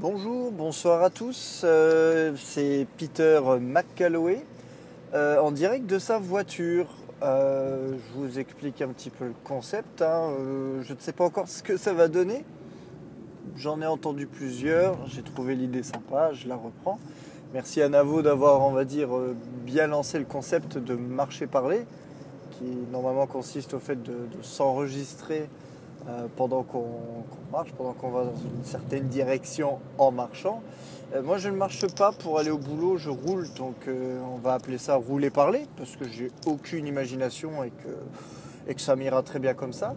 Bonjour, bonsoir à tous. Euh, c'est Peter McCalloway euh, en direct de sa voiture. Euh, je vous explique un petit peu le concept. hein. Je ne sais pas encore ce que ça va donner. J'en ai entendu plusieurs. J'ai trouvé l'idée sympa. Je la reprends. Merci à Navo d'avoir, on va dire, bien lancé le concept de marcher-parler, qui normalement consiste au fait de s'enregistrer euh, pendant qu'on marche, pendant qu'on va dans une certaine direction en marchant. Euh, moi, je ne marche pas pour aller au boulot, je roule, donc euh, on va appeler ça rouler parler, parce que j'ai aucune imagination et que, et que ça m'ira très bien comme ça.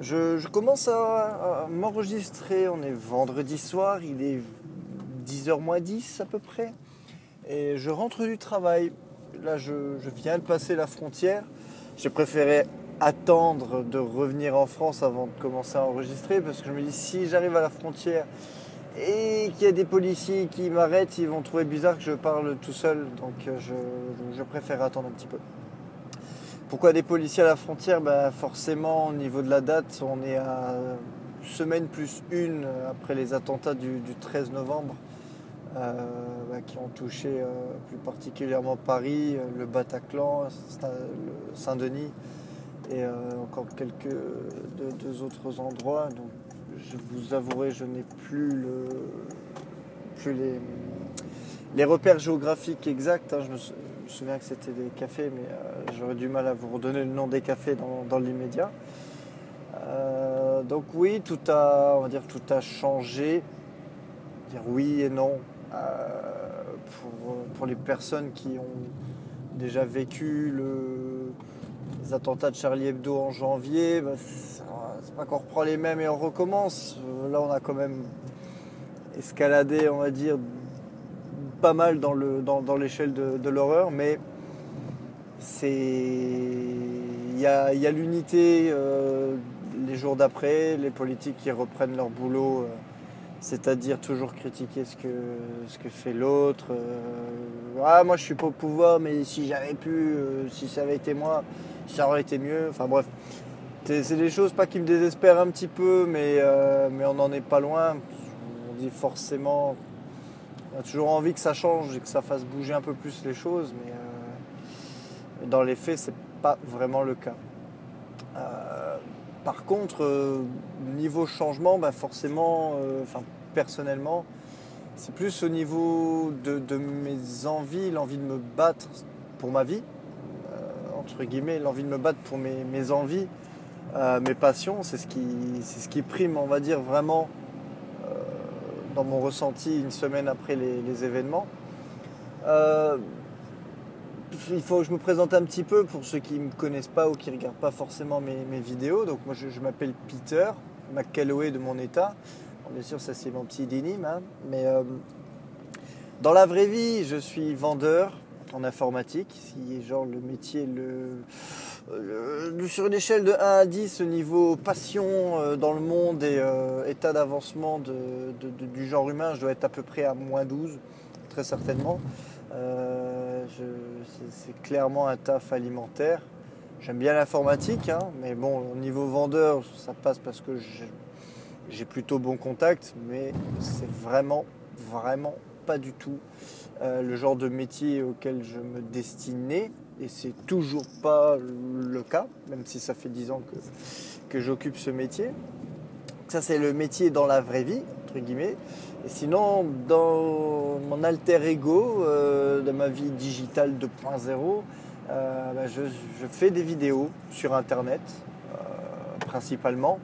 Je, commence à, m'enregistrer, on est vendredi soir, il est 10h moins 10 à peu près, et je rentre du travail. Là, je viens de passer la frontière. J'ai préféré attendre de revenir en France avant de commencer à enregistrer parce que je me dis si j'arrive à la frontière et qu'il y a des policiers qui m'arrêtent, ils vont trouver bizarre que je parle tout seul. Donc euh, je, préfère attendre un petit peu. Pourquoi des policiers à la frontière? Bah Forcément, au niveau de la date, on est à semaine plus une après les attentats du, du 13 novembre euh, bah, qui ont touché euh, plus particulièrement Paris, le Bataclan, Saint-Denis et euh, encore quelques deux, autres endroits. Donc, je vous avouerai, je n'ai plus, le, plus les, les repères géographiques exacts. hein. Je, me, souviens que c'était des cafés, mais euh, j'aurais du mal à vous redonner le nom des cafés dans, dans l'immédiat. Euh, donc oui, tout a, on va dire, tout a changé. Dire oui et non. Pour, pour les personnes qui ont déjà vécu le, les attentats de Charlie Hebdo en janvier, bah, c'est pas qu'on reprend les mêmes et on recommence. Là, on a quand même escaladé, on va dire, pas mal dans le dans, dans l'échelle de, l'horreur, mais c'est il y a, il y a l'unité euh, les jours d'après, les politiques qui reprennent leur boulot, euh, c'est-à-dire toujours critiquer ce que fait l'autre. euh, ah, moi, je suis pas au pouvoir, mais si j'avais pu, euh, si ça avait été moi, ça aurait été mieux. Enfin bref. C'est des choses pas qui me désespèrent un petit peu, mais, euh, mais on n'en est pas loin. On dit forcément, on a toujours envie que ça change et que ça fasse bouger un peu plus les choses, mais dans les faits, c'est pas vraiment le cas. Par contre, euh, niveau changement, bah forcément, euh, personnellement, c'est plus au niveau de, mes envies, l'envie de me battre pour ma vie, euh, entre guillemets, l'envie de me battre pour mes, envies, mes passions, c'est ce, qui, ce qui prime, on va dire, vraiment dans mon ressenti une semaine après les événements. Il faut que je me présente un petit peu pour ceux qui ne me connaissent pas ou qui ne regardent pas forcément mes, vidéos. Donc moi je, m'appelle Peter McCalloway de mon état. Bien sûr ça c'est mon petit dénime, hein, mais euh, dans la vraie vie je suis vendeur en informatique, est genre le métier le, sur une échelle de 1 à 10 au niveau passion euh, dans le monde et euh, état d'avancement de- du genre humain, je dois être à peu près à moins 12, très certainement. C'est- clairement un taf alimentaire. J'aime bien l'informatique, hein, mais bon, au niveau vendeur, ça passe parce que j'ai- j'ai plutôt bon contact, mais c'est vraiment, vraiment pas du tout euh, le genre de métier auquel je me destinais, et c'est toujours pas le cas, même si ça fait 10 ans que, que j'occupe ce métier. Ça, c'est le métier dans la vraie vie, Et sinon, dans mon alter ego, euh, dans ma vie digitale 2.0, euh, bah, je, fais des vidéos sur Internet, euh, principalement.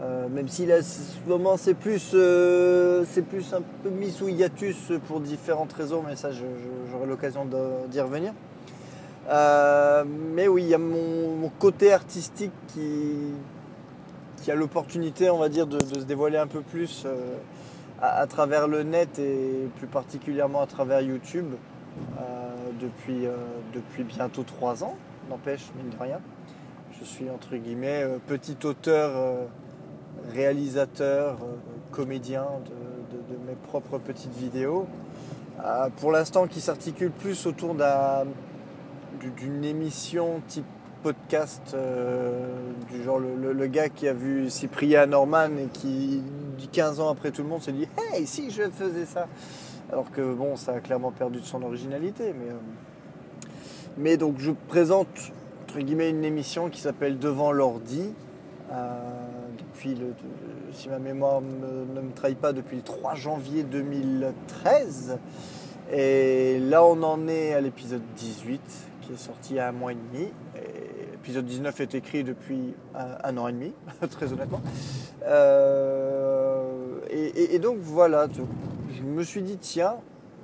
Euh, même si là, ce moment, c'est plus, c'est plus un peu mis sous hiatus pour différentes raisons, mais ça, j'aurai l'occasion d'y revenir. Mais oui, il y a mon côté artistique qui, a l'opportunité, on va dire, de, se dévoiler un peu plus euh, à, travers le net et plus particulièrement à travers YouTube euh, depuis, euh, depuis bientôt trois ans, n'empêche, mine de rien. Je suis entre guillemets petit auteur, réalisateur, comédien de, de- mes propres petites vidéos. Pour l'instant, qui s'articule plus autour d'un- du- d'une émission type podcasts du genre le, gars qui a vu Cyprien Norman et qui 15 ans après tout le monde se dit Hey si je faisais ça alors que bon ça a clairement perdu de son originalité mais, mais donc je présente entre guillemets une émission qui s'appelle Devant l'ordi depuis le, si ma mémoire ne me trahit pas depuis le 3 janvier 2013 et là, on en est à l'épisode 18, qui est sorti il y a un mois et demi. L'épisode 19 est écrit depuis un, an et demi, très honnêtement. Euh, et, donc voilà, je me suis dit, tiens,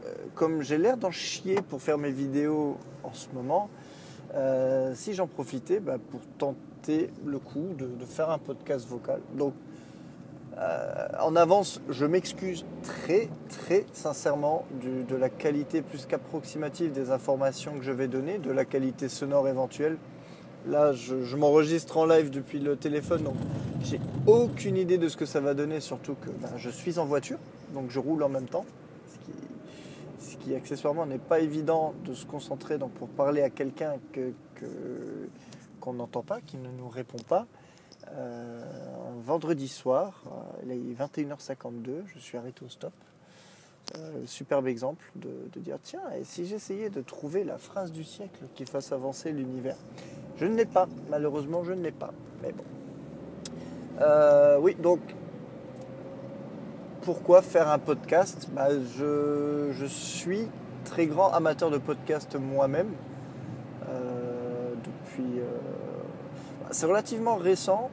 euh, comme j'ai l'air d'en chier pour faire mes vidéos en ce moment, euh, si j'en profitais bah, pour tenter le coup de, faire un podcast vocal. Donc en avance, je m'excuse très très sincèrement de la qualité plus qu'approximative des informations que je vais donner, de la qualité sonore éventuelle. Là, je, m'enregistre en live depuis le téléphone, donc j'ai aucune idée de ce que ça va donner, surtout que ben, je suis en voiture, donc je roule en même temps, ce qui, accessoirement n'est pas évident de se concentrer donc, pour parler à quelqu'un qu'on n'entend pas, qui ne nous répond pas. Euh, vendredi soir, euh, il est 21h52, je suis arrêté au stop. Euh, superbe exemple de, dire tiens, et si j'essayais de trouver la phrase du siècle qui fasse avancer l'univers? Je ne l'ai pas, malheureusement, je ne l'ai pas. Mais bon. oui, donc pourquoi faire un podcast? Bah, je, suis très grand amateur de podcast moi-même. depuis. Bah, c'est relativement récent.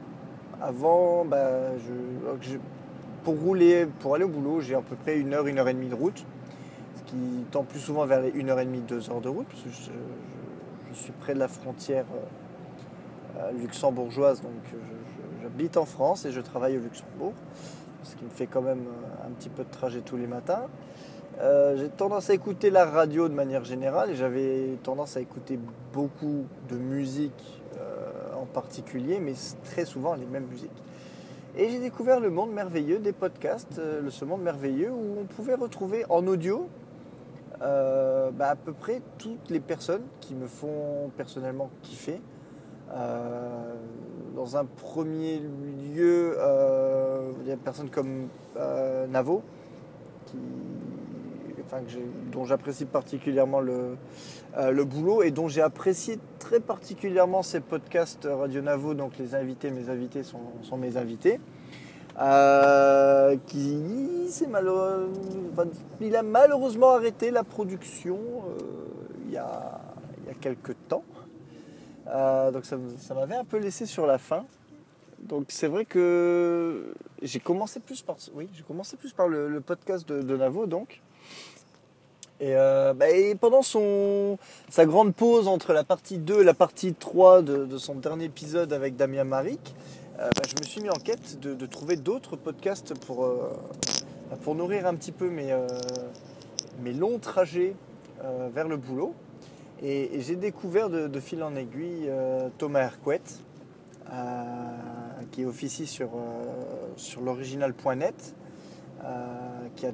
Avant, bah, pour rouler, pour aller au boulot, j'ai à peu près une heure, une heure et demie de route, ce qui tend plus souvent vers les une heure et demie, deux heures de route, parce que je, suis près de la frontière euh, luxembourgeoise, donc j'habite en France et je travaille au Luxembourg, ce qui me fait quand même euh, un petit peu de trajet tous les matins. Euh, j'ai tendance à écouter la radio de manière générale et j'avais tendance à écouter beaucoup de musique en particulier, mais très souvent les mêmes musiques. Et j'ai découvert le monde merveilleux des podcasts, euh, ce monde merveilleux où on pouvait retrouver en audio euh, bah, à peu près toutes les personnes qui me font personnellement kiffer. Euh, dans un premier lieu, il y a des personnes comme Navo, dont j'apprécie particulièrement le boulot et dont j'ai apprécié très particulièrement ces podcasts Radio Navo. Donc les invités, mes invités sont, mes invités. Euh, qui il a malheureusement arrêté la production euh, il, y a, il, y a, quelques temps. donc ça, m'avait un peu laissé sur la fin. Donc c'est vrai que j'ai commencé plus par, oui, j'ai commencé plus par le, podcast de, de, Navo donc. Euh, bah, et, pendant son, sa grande pause entre la partie 2 et la partie 3 de, son dernier épisode avec Damien Maric, euh, bah, je me suis mis en quête de, trouver d'autres podcasts pour, euh, pour nourrir un petit peu mes, mes longs trajets vers le boulot. Et, j'ai découvert de, fil en aiguille Thomas Hercouet, qui officie sur, sur l'original.net, qui a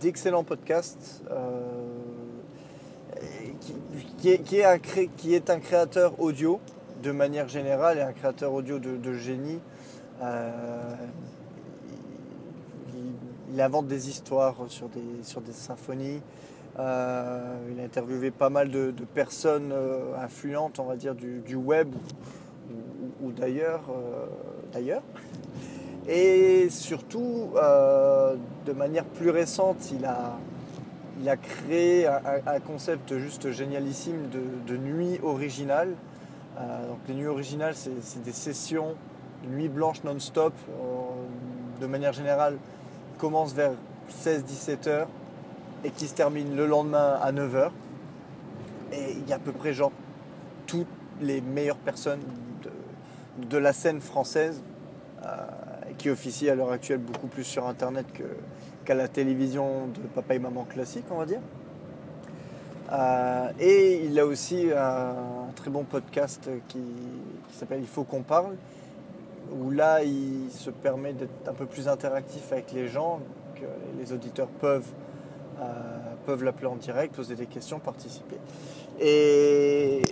d'excellents podcasts. Euh, qui, est, un qui, est, un créateur audio de manière générale et un créateur audio de, génie. Euh, il, invente des histoires sur des, sur des symphonies. Euh, il a interviewé pas mal de, personnes influentes, on va dire, du, web ou, d'ailleurs. d'ailleurs. Et surtout, euh, de manière plus récente, il a, il a créé un, concept juste génialissime de, nuit originale. Euh, donc les nuits originales, c'est des sessions de nuit blanche non-stop. Euh, de manière générale, commence vers 16-17 heures et qui se termine le lendemain à 9 heures. Et il y a à peu près genre toutes les meilleures personnes de, la scène française qui officie à l'heure actuelle beaucoup plus sur Internet qu'à la télévision de papa et maman classique, on va dire. Euh, et il a aussi un, très bon podcast qui, s'appelle Il faut qu'on parle, où là il se permet d'être un peu plus interactif avec les gens, que les auditeurs peuvent, euh, peuvent l'appeler en direct, poser des questions, participer. Et,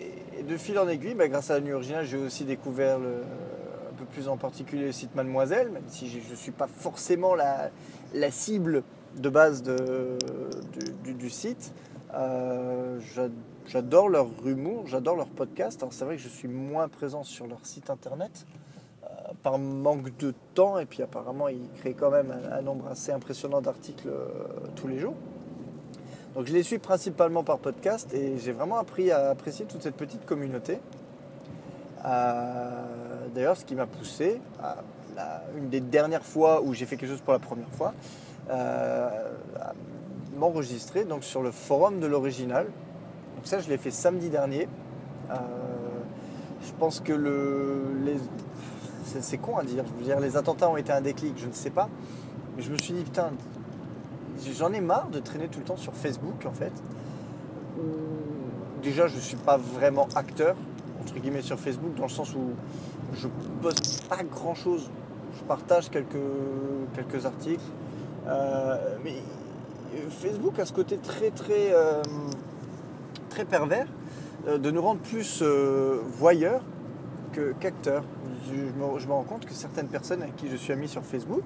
de fil en aiguille, bah, grâce à la nuit originale, j'ai aussi découvert le, peu plus en particulier le site Mademoiselle, même si je ne suis pas forcément la, cible de base du, site. Euh, j'adore leur humour, j'adore leur podcast. Alors c'est vrai que je suis moins présent sur leur site internet euh, par manque de temps et puis apparemment ils créent quand même un, nombre assez impressionnant d'articles euh, tous les jours. Donc je les suis principalement par podcast et j'ai vraiment appris à apprécier toute cette petite communauté. D'ailleurs, ce qui m'a poussé, à une des dernières fois où j'ai fait quelque chose pour la première fois, euh, à m'enregistrer donc sur le forum de l'original. Donc ça, je l'ai fait samedi dernier. Euh, je pense que le, c'est con à dire. Je veux dire, les attentats ont été un déclic, je ne sais pas. Mais je me suis dit, putain, j'en ai marre de traîner tout le temps sur Facebook en fait. Déjà, je ne suis pas vraiment acteur, entre guillemets, sur Facebook, dans le sens où je poste pas grand chose. Je partage quelques, quelques articles. Euh, mais Facebook a ce côté très très euh, très pervers euh, de nous rendre plus voyeurs qu'acteurs. je, me, rends compte que certaines personnes avec qui je suis ami sur Facebook,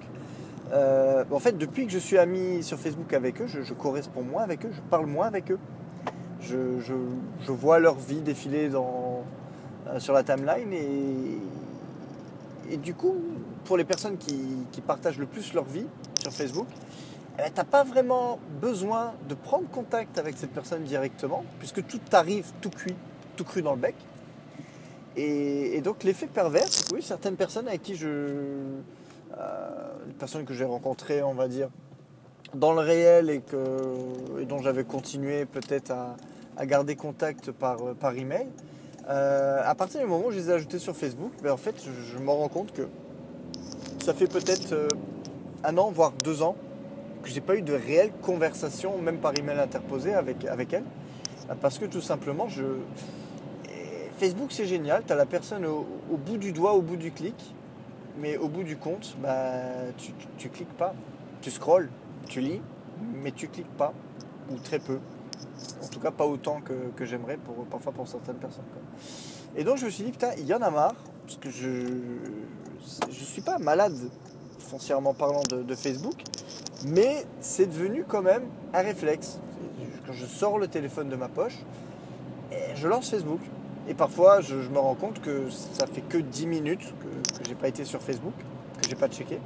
en fait, depuis que je suis ami sur Facebook avec eux, je, corresponds moins avec eux, je parle moins avec eux. Je, je, je vois leur vie défiler dans, sur la timeline et, du coup, pour les personnes qui, partagent le plus leur vie sur Facebook, eh ben, tu pas vraiment besoin de prendre contact avec cette personne directement, puisque tout arrive tout cuit, tout cru dans le bec. Et, donc l'effet pervers, oui, certaines personnes avec qui je, euh, les personnes que j'ai rencontrées, on va dire, dans le réel et, que, dont j'avais continué peut-être à, à, garder contact par, par email. Euh, à partir du moment où je les ai ajoutés sur Facebook, ben en fait, je, me rends compte que ça fait peut-être euh, un an, voire deux ans, que j'ai pas eu de réelle conversation, même par email interposé avec, avec elles. Parce que tout simplement, je... Facebook c'est génial, tu as la personne au, bout du doigt, au bout du clic, mais au bout du compte, tu, tu, tu cliques pas. Tu scrolles, tu lis, mais tu cliques pas, ou très peu. En tout cas, pas autant que, j'aimerais, parfois pour certaines personnes. Et donc, je me suis dit, putain, il y en a marre, parce que je ne suis pas malade, foncièrement parlant, de, Facebook, mais c'est devenu quand même un réflexe. Quand je sors le téléphone de ma poche, je lance Facebook. Et parfois, je, je, me rends compte que ça fait que 10 minutes que, que j'ai pas été sur Facebook, que j'ai pas checké.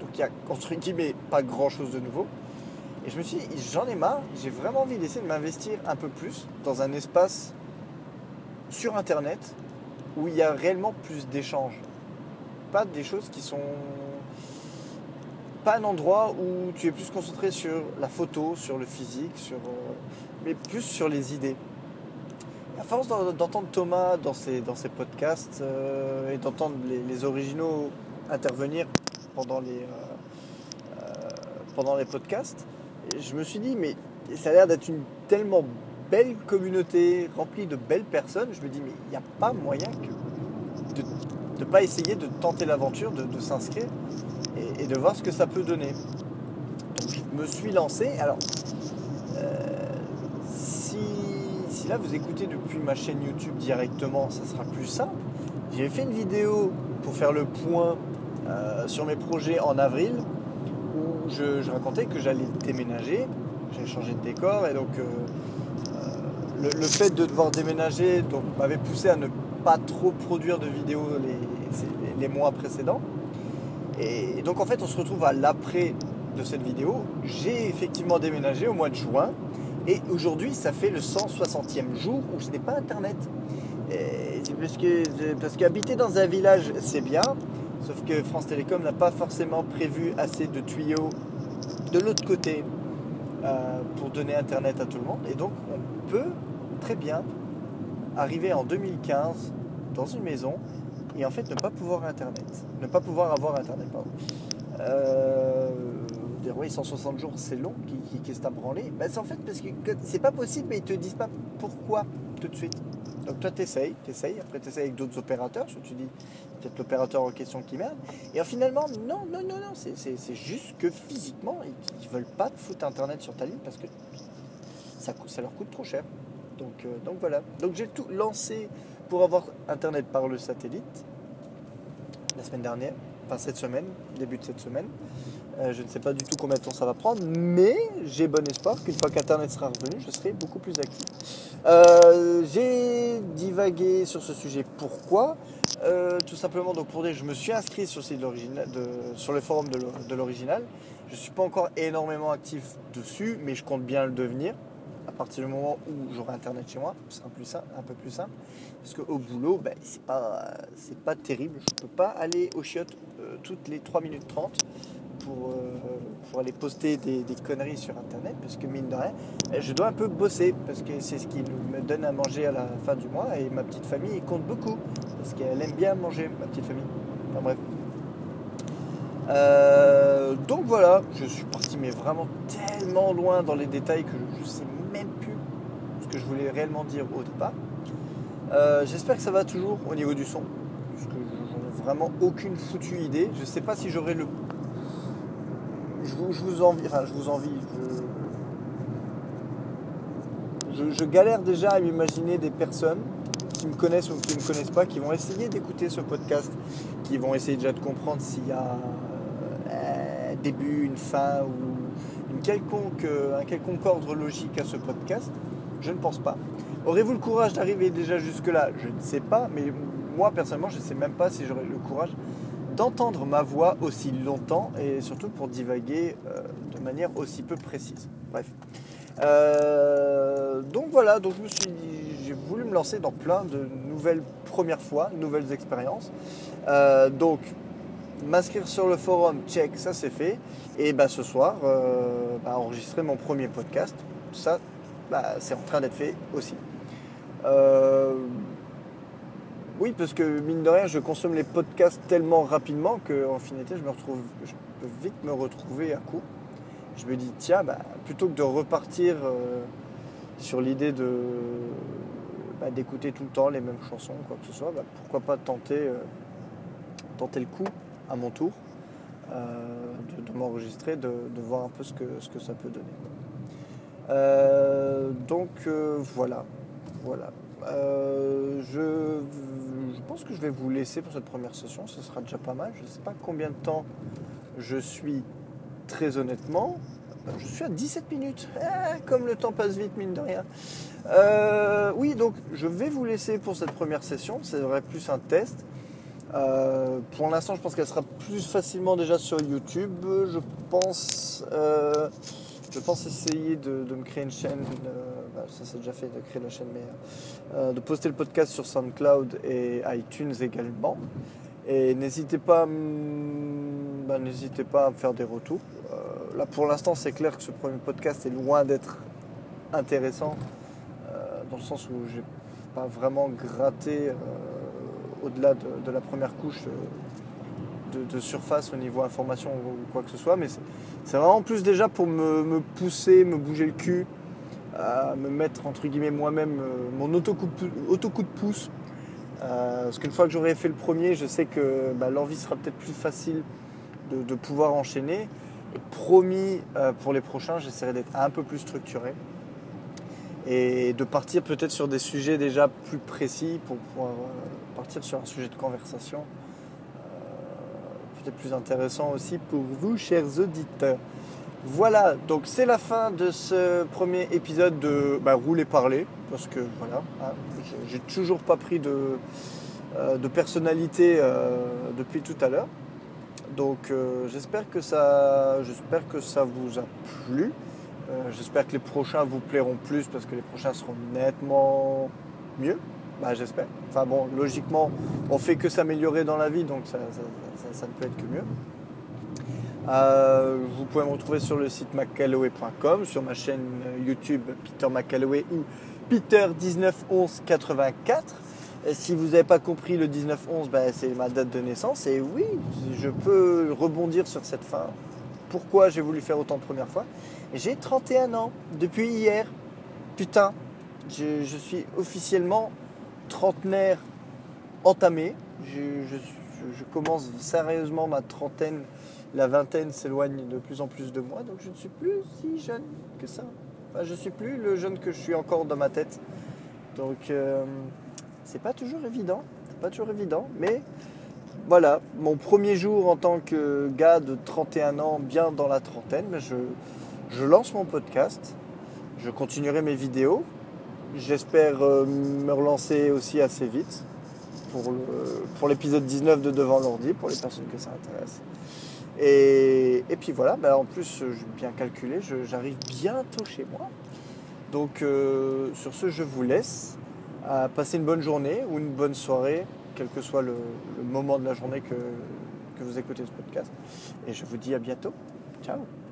Donc il y a entre guillemets pas grand chose de nouveau. Et je me suis dit, j'en ai marre, j'ai vraiment envie d'essayer de m'investir un peu plus dans un espace sur Internet où il y a réellement plus d'échanges. Pas des choses qui sont. Pas un endroit où tu es plus concentré sur la photo, sur le physique, sur, euh, mais plus sur les idées à force d'entendre Thomas dans ses, dans ses podcasts euh, et d'entendre les, les, originaux intervenir pendant les, euh, pendant les podcasts, je me suis dit, mais ça a l'air d'être une tellement belle communauté remplie de belles personnes. Je me dis, mais il n'y a pas moyen que de ne pas essayer de tenter l'aventure, de, s'inscrire et, de voir ce que ça peut donner. Donc je me suis lancé. Alors, là vous écoutez depuis ma chaîne YouTube directement, ça sera plus simple. J'ai fait une vidéo pour faire le point euh, sur mes projets en avril je, racontais que j'allais déménager, j'allais changer de décor et donc euh, euh, le, fait de devoir déménager m'avait poussé à ne pas trop produire de vidéos les, mois précédents. Et, donc en fait on se retrouve à l'après de cette vidéo. J'ai effectivement déménagé au mois de juin et aujourd'hui, ça fait le 160e jour où je n'ai pas Internet. Et parce parce qu'habiter dans un village, c'est bien, sauf que France Télécom n'a pas forcément prévu assez de tuyaux de l'autre côté euh, pour donner Internet à tout le monde. Et donc, on peut très bien arriver en 2015 dans une maison et en fait ne pas pouvoir Internet, ne pas pouvoir avoir Internet. Pardon. Euh, dire oui 160 jours c'est long, qu'est-ce que t'as branlé ben, C'est en fait parce que c'est pas possible mais ils te disent pas pourquoi tout de suite. Donc toi t'essayes, t'essayes, après t'essayes avec d'autres opérateurs, parce tu dis peut-être l'opérateur en question qui merde. Et finalement, non, non, non, non, c'est juste que physiquement, ils, ils veulent pas te foutre internet sur ta ligne parce que ça, ça leur coûte trop cher. Donc, euh, donc voilà. Donc j'ai tout lancé pour avoir Internet par le satellite la semaine dernière, enfin cette semaine, début de cette semaine. Euh, je ne sais pas du tout combien de temps ça va prendre, mais j'ai bon espoir qu'une fois qu'Internet sera revenu, je serai beaucoup plus actif. Euh, j'ai divagué sur ce sujet. Pourquoi? Euh, Tout simplement donc pour dire, je me suis inscrit sur, le, forum de l'original. Je ne suis pas encore énormément actif dessus, mais je compte bien le devenir à partir du moment où j'aurai internet chez moi, ce sera plus un peu plus simple. Parce qu'au boulot, ben, c'est pas, terrible. Je ne peux pas aller au chiottes toutes les 3 minutes 30 pour, euh, pour aller poster des, conneries sur internet parce que mine de rien, eh, je dois un peu bosser parce que c'est ce qui me donne à manger à la fin du mois et ma petite famille compte beaucoup parce qu'elle aime bien manger, ma petite famille. Enfin bref. Euh, donc voilà, je suis parti mais vraiment tellement loin dans les détails que je ne sais même plus ce que je voulais réellement dire au départ. Euh, j'espère que ça va toujours au niveau du son, parce que j'en ai vraiment aucune foutue idée. Je ne sais pas si j'aurai le je vous, envie, enfin je vous envie, je, galère déjà à m'imaginer des personnes qui me connaissent ou qui ne me connaissent pas, qui vont essayer d'écouter ce podcast, qui vont essayer déjà de comprendre s'il y a euh, un début, une fin ou une quelconque, un quelconque ordre logique à ce podcast. Je ne pense pas. Aurez-vous le courage d'arriver déjà jusque-là? Je ne sais pas, mais moi personnellement, je ne sais même pas si j'aurai le courage d'entendre ma voix aussi longtemps et surtout pour divaguer euh, de manière aussi peu précise. Bref. Euh, donc voilà, donc j'ai voulu me lancer dans plein de nouvelles premières fois, nouvelles expériences. Euh, donc m'inscrire sur le forum, check, ça c'est fait. Et bah, ce soir, bah, enregistrer mon premier podcast, ça bah, c'est en train d'être fait aussi. Oui, parce que mine de rien, je consomme les podcasts tellement rapidement qu'en finalité, je, me retrouve, je peux vite me retrouver à coup. Je me dis, tiens, bah, plutôt que de repartir euh, sur l'idée de, bah, d'écouter tout le temps les mêmes chansons, quoi que ce soit, bah, pourquoi pas tenter, euh, tenter le coup à mon tour, euh, de, m'enregistrer, de, voir un peu ce que, ce que ça peut donner. donc voilà, voilà. je je pense que je vais vous laisser pour cette première session. Ce sera déjà pas mal. Je ne sais pas combien de temps je suis très honnêtement. Je suis à 17 minutes. Ah, comme le temps passe vite, mine de rien. Euh, oui, donc je vais vous laisser pour cette première session. C'est vrai plus un test. Euh, pour l'instant, je pense qu'elle sera plus facilement déjà sur YouTube. Je pense. Euh, je pense essayer de, me créer une chaîne, ça c'est déjà fait de créer la chaîne, mais euh, de poster le podcast sur SoundCloud et iTunes également. Et n'hésitez pas, bah, n'hésitez pas à me faire des retours. Euh, là pour l'instant c'est clair que ce premier podcast est loin d'être intéressant, dans le sens où j'ai pas vraiment gratté au-delà de, la première couche de, surface au niveau information ou quoi que ce soit, mais c'est vraiment plus déjà pour me, pousser, me bouger le cul, à me mettre entre guillemets moi-même euh, mon auto-coup de, pouce. Euh, parce qu'une fois que j'aurai fait le premier, je sais que bah, l'envie sera peut-être plus facile de, pouvoir enchaîner. Et promis, euh, pour les prochains, j'essaierai d'être un peu plus structuré et de partir peut-être sur des sujets déjà plus précis pour pouvoir partir sur un sujet de conversation plus intéressant aussi pour vous, chers auditeurs. Voilà, donc c'est la fin de ce premier épisode de bah, Rouler Parler, parce que voilà, hein, j'ai toujours pas pris de, euh, de personnalité euh, depuis tout à l'heure. Donc euh, j'espère que ça que ça vous a plu. j'espère que les prochains vous plairont plus parce que les prochains seront nettement mieux. Bah, j'espère. Enfin bon, logiquement, on fait que s'améliorer dans la vie, donc ça, ça, ne peut être que mieux. Euh, vous pouvez me retrouver sur le site macalloway.com, sur ma chaîne YouTube Peter Macalloway ou Peter191184. si vous n'avez pas compris le 1911, ben, c'est ma date de naissance. Et oui, je peux rebondir sur cette fin. Pourquoi j'ai voulu faire autant de premières fois? J'ai 31 ans depuis hier. Putain, je suis officiellement trentenaire entamé. Je, commence sérieusement ma trentaine. La vingtaine s'éloigne de plus en plus de moi, donc je ne suis plus si jeune que ça. Bah, je suis plus le jeune que je suis encore dans ma tête. Donc euh, c'est pas toujours évident, pas toujours évident, mais voilà, mon premier jour en tant que gars de 31 ans, bien dans la trentaine, je, lance mon podcast, je continuerai mes vidéos, j'espère euh, me relancer aussi assez vite pour l'épisode 19 de Devant l'ordi, pour les personnes que ça intéresse. Et, puis voilà, ben, en plus, j'ai bien calculé, j'arrive bientôt chez moi. Donc euh, sur ce, je vous laisse à passer une bonne journée ou une bonne soirée, quel que soit le, le moment de la journée que, que vous écoutez ce podcast. Et je vous dis à bientôt. Ciao